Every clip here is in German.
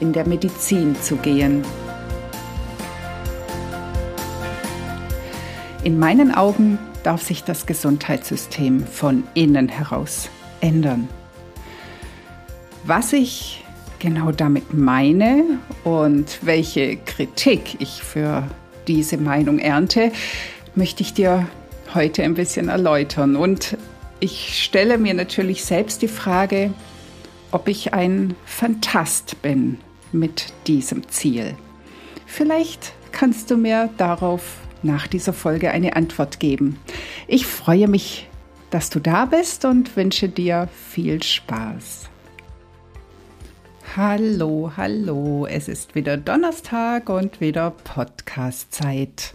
in der Medizin zu gehen. In meinen Augen darf sich das Gesundheitssystem von innen heraus ändern. Was ich genau damit meine und welche Kritik ich für diese Meinung ernte, möchte ich dir heute ein bisschen erläutern. Und ich stelle mir natürlich selbst die Frage, ob ich ein Fantast bin mit diesem Ziel. Vielleicht kannst du mir darauf nach dieser Folge eine Antwort geben. Ich freue mich, dass du da bist und wünsche dir viel Spaß. Hallo, hallo, es ist wieder Donnerstag und wieder Podcast-Zeit.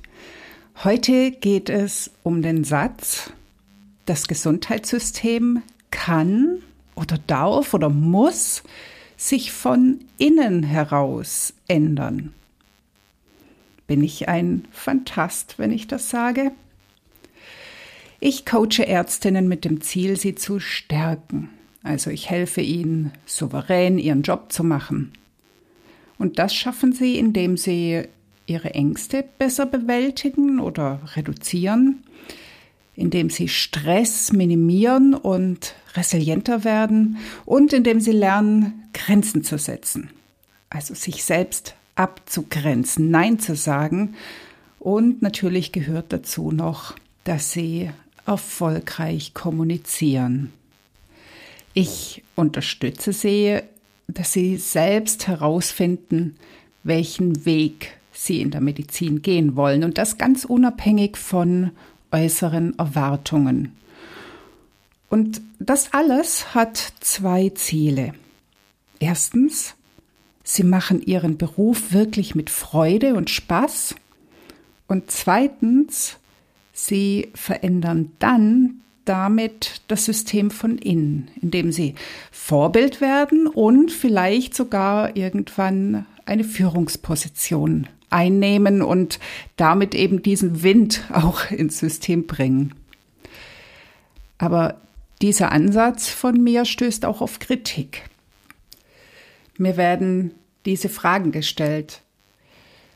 Heute geht es um den Satz, das Gesundheitssystem kann oder darf oder muss sich von innen heraus ändern. Bin ich ein Fantast, wenn ich das sage? Ich coache Ärztinnen mit dem Ziel, sie zu stärken also ich helfe ihnen, souverän ihren Job zu machen. Und das schaffen sie, indem sie ihre Ängste besser bewältigen oder reduzieren, indem sie Stress minimieren und resilienter werden und indem sie lernen, Grenzen zu setzen. Also sich selbst abzugrenzen, Nein zu sagen. Und natürlich gehört dazu noch, dass sie erfolgreich kommunizieren. Ich unterstütze sie, dass sie selbst herausfinden, welchen Weg sie in der Medizin gehen wollen und das ganz unabhängig von äußeren Erwartungen. Und das alles hat zwei Ziele. Erstens, sie machen ihren Beruf wirklich mit Freude und Spaß. Und zweitens, sie verändern dann damit das System von innen, indem sie Vorbild werden und vielleicht sogar irgendwann eine Führungsposition einnehmen und damit eben diesen Wind auch ins System bringen. Aber dieser Ansatz von mir stößt auch auf Kritik. Mir werden diese Fragen gestellt.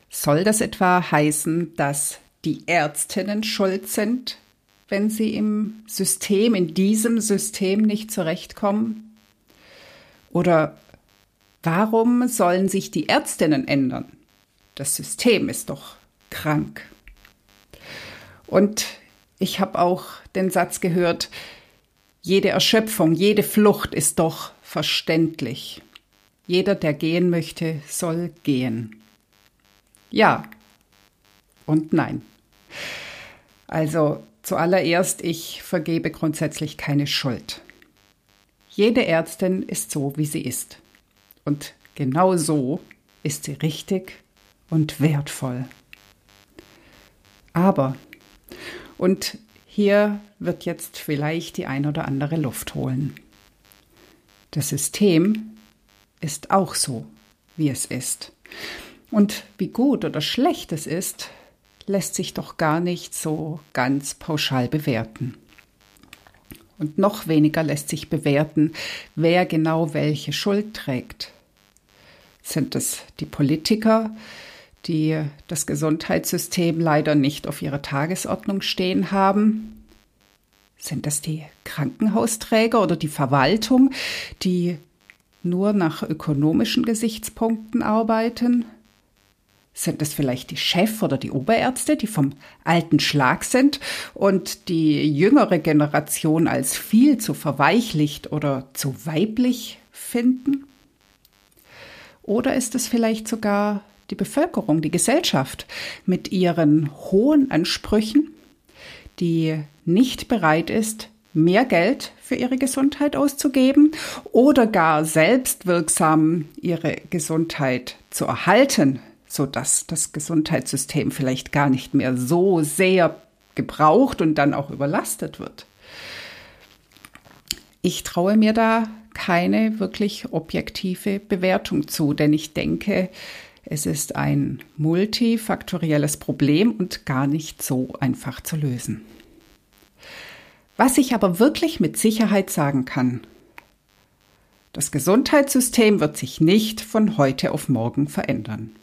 Soll das etwa heißen, dass die Ärztinnen schuld sind, wenn sie im System, in diesem System nicht zurechtkommen? Oder warum sollen sich die Ärztinnen ändern? Das System ist doch krank. Und ich habe auch den Satz gehört, jede Erschöpfung, jede Flucht ist doch verständlich. Jeder, der gehen möchte, soll gehen. Ja und nein. Also Zuallererst, ich vergebe grundsätzlich keine Schuld. Jede Ärztin ist so, wie sie ist. Und genau so ist sie richtig und wertvoll. Aber, und hier wird jetzt vielleicht die ein oder andere Luft holen. Das System ist auch so, wie es ist. Und wie gut oder schlecht es ist, lässt sich doch gar nicht so ganz pauschal bewerten. Und noch weniger lässt sich bewerten, wer genau welche Schuld trägt. Sind es die Politiker, die das Gesundheitssystem leider nicht auf ihrer Tagesordnung stehen haben? Sind es die Krankenhausträger oder die Verwaltung, die nur nach ökonomischen Gesichtspunkten arbeiten? Sind es vielleicht die Chef- oder die Oberärzte, die vom alten Schlag sind und die jüngere Generation als viel zu verweichlicht oder zu weiblich finden? Oder ist es vielleicht sogar die Bevölkerung, die Gesellschaft mit ihren hohen Ansprüchen, die nicht bereit ist, mehr Geld für ihre Gesundheit auszugeben oder gar selbstwirksam ihre Gesundheit zu erhalten, sodass das Gesundheitssystem vielleicht gar nicht mehr so sehr gebraucht und dann auch überlastet wird. Ich traue mir da keine wirklich objektive Bewertung zu, denn ich denke, es ist ein multifaktorielles Problem und gar nicht so einfach zu lösen. Was ich aber wirklich mit Sicherheit sagen kann, das Gesundheitssystem wird sich nicht von heute auf morgen verändern.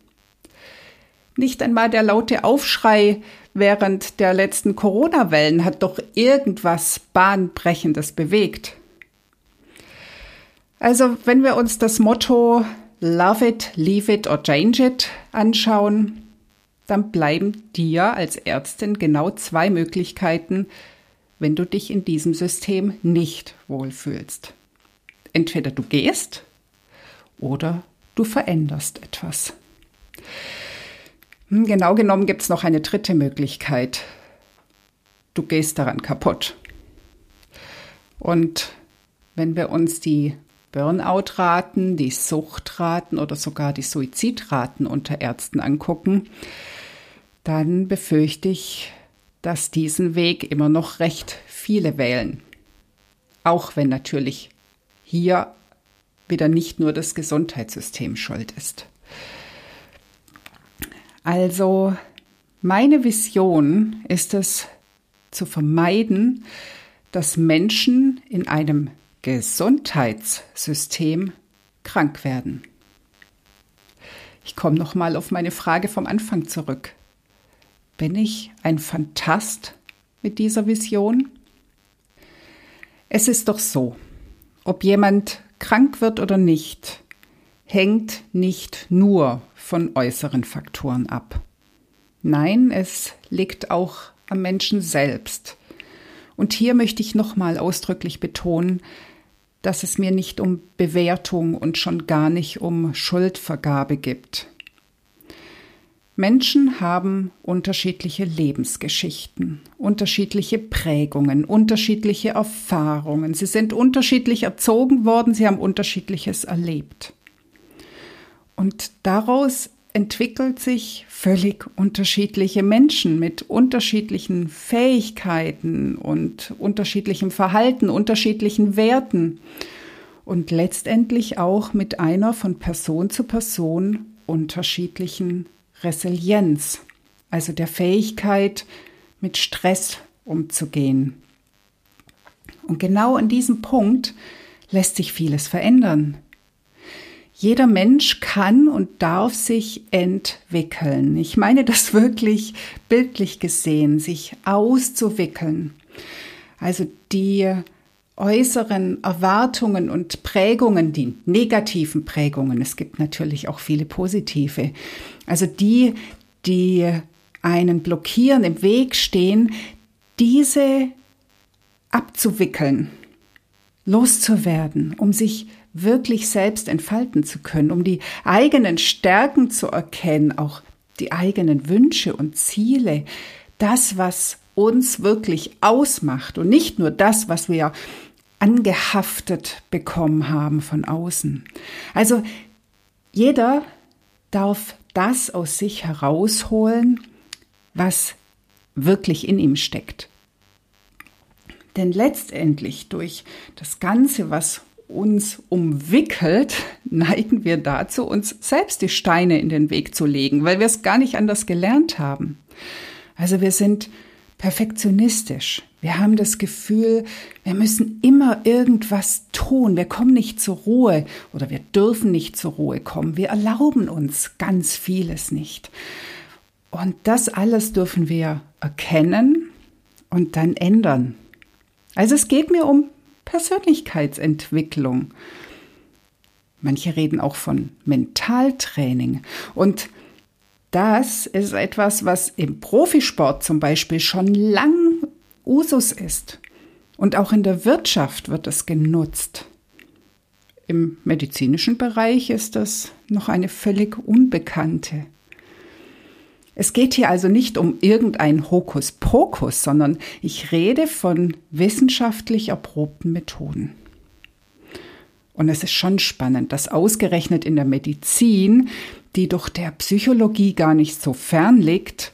Nicht einmal der laute Aufschrei während der letzten Corona-Wellen hat doch irgendwas Bahnbrechendes bewegt. Also wenn wir uns das Motto Love it, leave it or change it anschauen, dann bleiben dir als Ärztin genau zwei Möglichkeiten, wenn du dich in diesem System nicht wohlfühlst. Entweder du gehst oder du veränderst etwas. Hm, genau genommen gibt es noch eine dritte Möglichkeit. Du gehst daran kaputt. Und wenn wir uns die Burnout-Raten, die Suchtraten oder sogar die Suizidraten unter Ärzten angucken, dann befürchte ich, dass diesen Weg immer noch recht viele wählen. Auch wenn natürlich hier wieder nicht nur das Gesundheitssystem schuld ist. Also meine Vision ist es zu vermeiden, dass Menschen in einem Gesundheitssystem krank werden. Ich komme noch mal auf meine Frage vom Anfang zurück. Bin ich ein Fantast mit dieser Vision? Es ist doch so, ob jemand krank wird oder nicht, hängt nicht nur von äußeren Faktoren ab. Nein, es liegt auch am Menschen selbst. Und hier möchte ich nochmal ausdrücklich betonen, dass es mir nicht um Bewertung und schon gar nicht um Schuldvergabe gibt. Menschen haben unterschiedliche Lebensgeschichten, unterschiedliche Prägungen, unterschiedliche Erfahrungen. Sie sind unterschiedlich erzogen worden, sie haben unterschiedliches erlebt. Und daraus entwickelt sich völlig unterschiedliche Menschen mit unterschiedlichen Fähigkeiten und unterschiedlichem Verhalten, unterschiedlichen Werten und letztendlich auch mit einer von Person zu Person unterschiedlichen Resilienz, also der Fähigkeit, mit Stress umzugehen. Und genau an diesem Punkt lässt sich vieles verändern. Jeder Mensch kann und darf sich entwickeln. Ich meine das wirklich bildlich gesehen, sich auszuwickeln. Also die äußeren Erwartungen und Prägungen, die negativen Prägungen, es gibt natürlich auch viele positive, also die, die einen blockieren, im Weg stehen, diese abzuwickeln, loszuwerden, um sich wirklich selbst entfalten zu können, um die eigenen Stärken zu erkennen, auch die eigenen Wünsche und Ziele, das, was uns wirklich ausmacht und nicht nur das, was wir angehaftet bekommen haben von außen. Also jeder darf das aus sich herausholen, was wirklich in ihm steckt. Denn letztendlich durch das Ganze, was uns umwickelt, neigen wir dazu, uns selbst die Steine in den Weg zu legen, weil wir es gar nicht anders gelernt haben. Also wir sind perfektionistisch. Wir haben das Gefühl, wir müssen immer irgendwas tun. Wir kommen nicht zur Ruhe oder wir dürfen nicht zur Ruhe kommen. Wir erlauben uns ganz vieles nicht. Und das alles dürfen wir erkennen und dann ändern. Also es geht mir um Persönlichkeitsentwicklung. Manche reden auch von Mentaltraining. Und das ist etwas, was im Profisport zum Beispiel schon lang Usus ist. Und auch in der Wirtschaft wird es genutzt. Im medizinischen Bereich ist das noch eine völlig unbekannte. Es geht hier also nicht um irgendein Hokuspokus, sondern ich rede von wissenschaftlich erprobten Methoden. Und es ist schon spannend, dass ausgerechnet in der Medizin die doch der Psychologie gar nicht so fern liegt,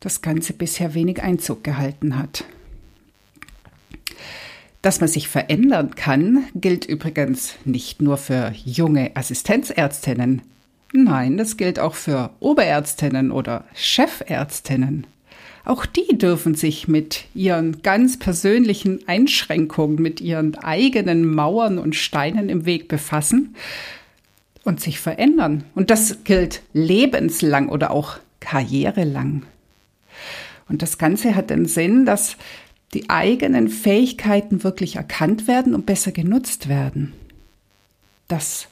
das Ganze bisher wenig Einzug gehalten hat. Dass man sich verändern kann, gilt übrigens nicht nur für junge Assistenzärztinnen. Nein, das gilt auch für Oberärztinnen oder Chefärztinnen. Auch die dürfen sich mit ihren ganz persönlichen Einschränkungen, mit ihren eigenen Mauern und Steinen im Weg befassen und sich verändern. Und das gilt lebenslang oder auch karrierelang. Und das Ganze hat den Sinn, dass die eigenen Fähigkeiten wirklich erkannt werden und besser genutzt werden. Dass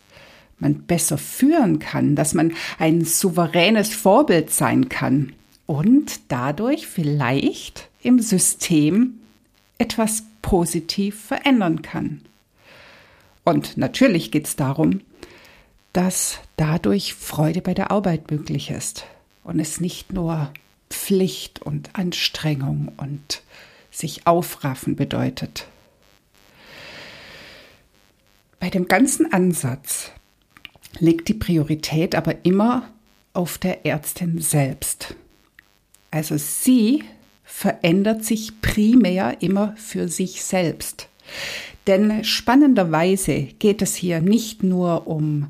man besser führen kann, dass man ein souveränes Vorbild sein kann und dadurch vielleicht im System etwas positiv verändern kann. Und natürlich geht es darum, dass dadurch Freude bei der Arbeit möglich ist und es nicht nur Pflicht und Anstrengung und sich aufraffen bedeutet. Bei dem ganzen Ansatz liegt die Priorität aber immer auf der Ärztin selbst. Also sie verändert sich primär immer für sich selbst. Denn spannenderweise geht es hier nicht nur um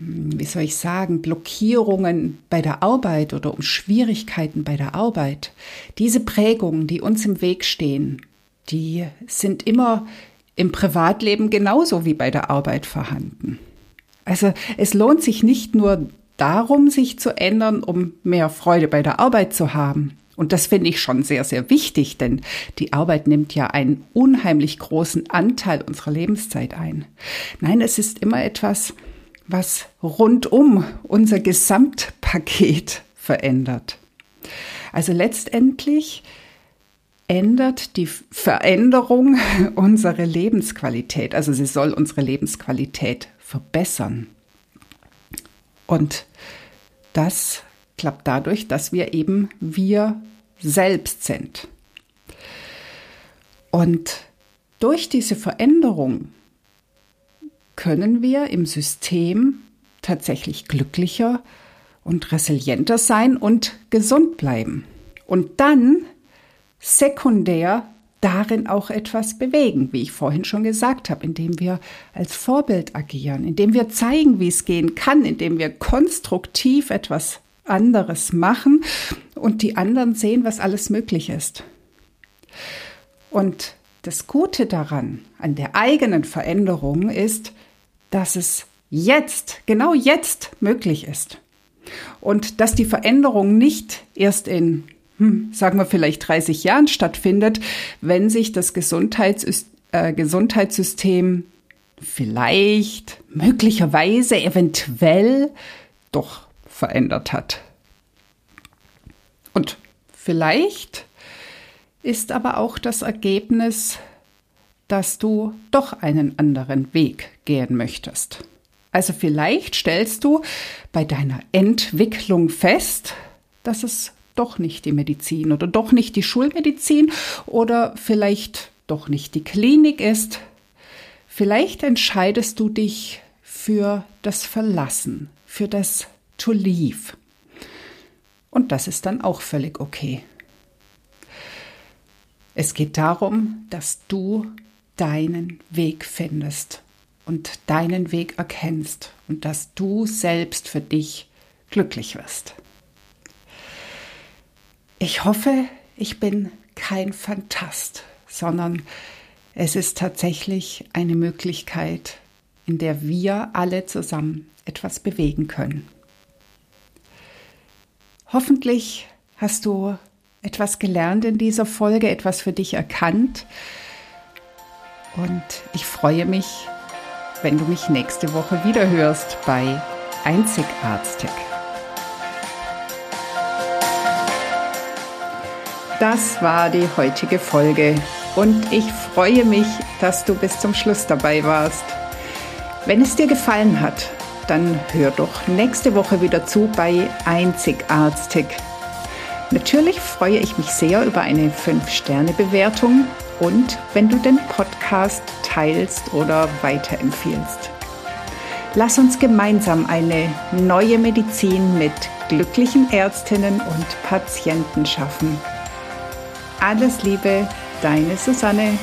wie soll ich sagen, Blockierungen bei der Arbeit oder um Schwierigkeiten bei der Arbeit. Diese Prägungen, die uns im Weg stehen, die sind immer im Privatleben genauso wie bei der Arbeit vorhanden. Also es lohnt sich nicht nur darum, sich zu ändern, um mehr Freude bei der Arbeit zu haben. Und das finde ich schon sehr, sehr wichtig, denn die Arbeit nimmt ja einen unheimlich großen Anteil unserer Lebenszeit ein. Nein, es ist immer etwas, was rundum unser Gesamtpaket verändert. Also letztendlich ändert die Veränderung unsere Lebensqualität. Also sie soll unsere Lebensqualität verbessern. Und das klappt dadurch, dass wir eben wir selbst sind. Und durch diese Veränderung können wir im System tatsächlich glücklicher und resilienter sein und gesund bleiben. Und dann sekundär darin auch etwas bewegen, wie ich vorhin schon gesagt habe, indem wir als Vorbild agieren, indem wir zeigen, wie es gehen kann, indem wir konstruktiv etwas anderes machen und die anderen sehen, was alles möglich ist. Und das Gute daran, an der eigenen Veränderung ist, dass es jetzt, genau jetzt möglich ist. Und dass die Veränderung nicht erst in, hm, sagen wir vielleicht 30 Jahren stattfindet, wenn sich das Gesundheits äh, Gesundheitssystem vielleicht, möglicherweise, eventuell doch verändert hat. Und vielleicht ist aber auch das Ergebnis dass du doch einen anderen Weg gehen möchtest. Also vielleicht stellst du bei deiner Entwicklung fest, dass es doch nicht die Medizin oder doch nicht die Schulmedizin oder vielleicht doch nicht die Klinik ist. Vielleicht entscheidest du dich für das Verlassen, für das To Leave. Und das ist dann auch völlig okay. Es geht darum, dass du deinen Weg findest und deinen Weg erkennst und dass du selbst für dich glücklich wirst. Ich hoffe, ich bin kein Fantast, sondern es ist tatsächlich eine Möglichkeit, in der wir alle zusammen etwas bewegen können. Hoffentlich hast du etwas gelernt in dieser Folge, etwas für dich erkannt, und ich freue mich, wenn du mich nächste Woche wieder hörst bei Einzigartig. Das war die heutige Folge und ich freue mich, dass du bis zum Schluss dabei warst. Wenn es dir gefallen hat, dann hör doch nächste Woche wieder zu bei Einzigartig. Natürlich freue ich mich sehr über eine 5-Sterne-Bewertung und wenn du den Podcast teilst oder weiterempfiehlst. Lass uns gemeinsam eine neue Medizin mit glücklichen Ärztinnen und Patienten schaffen. Alles Liebe, deine Susanne.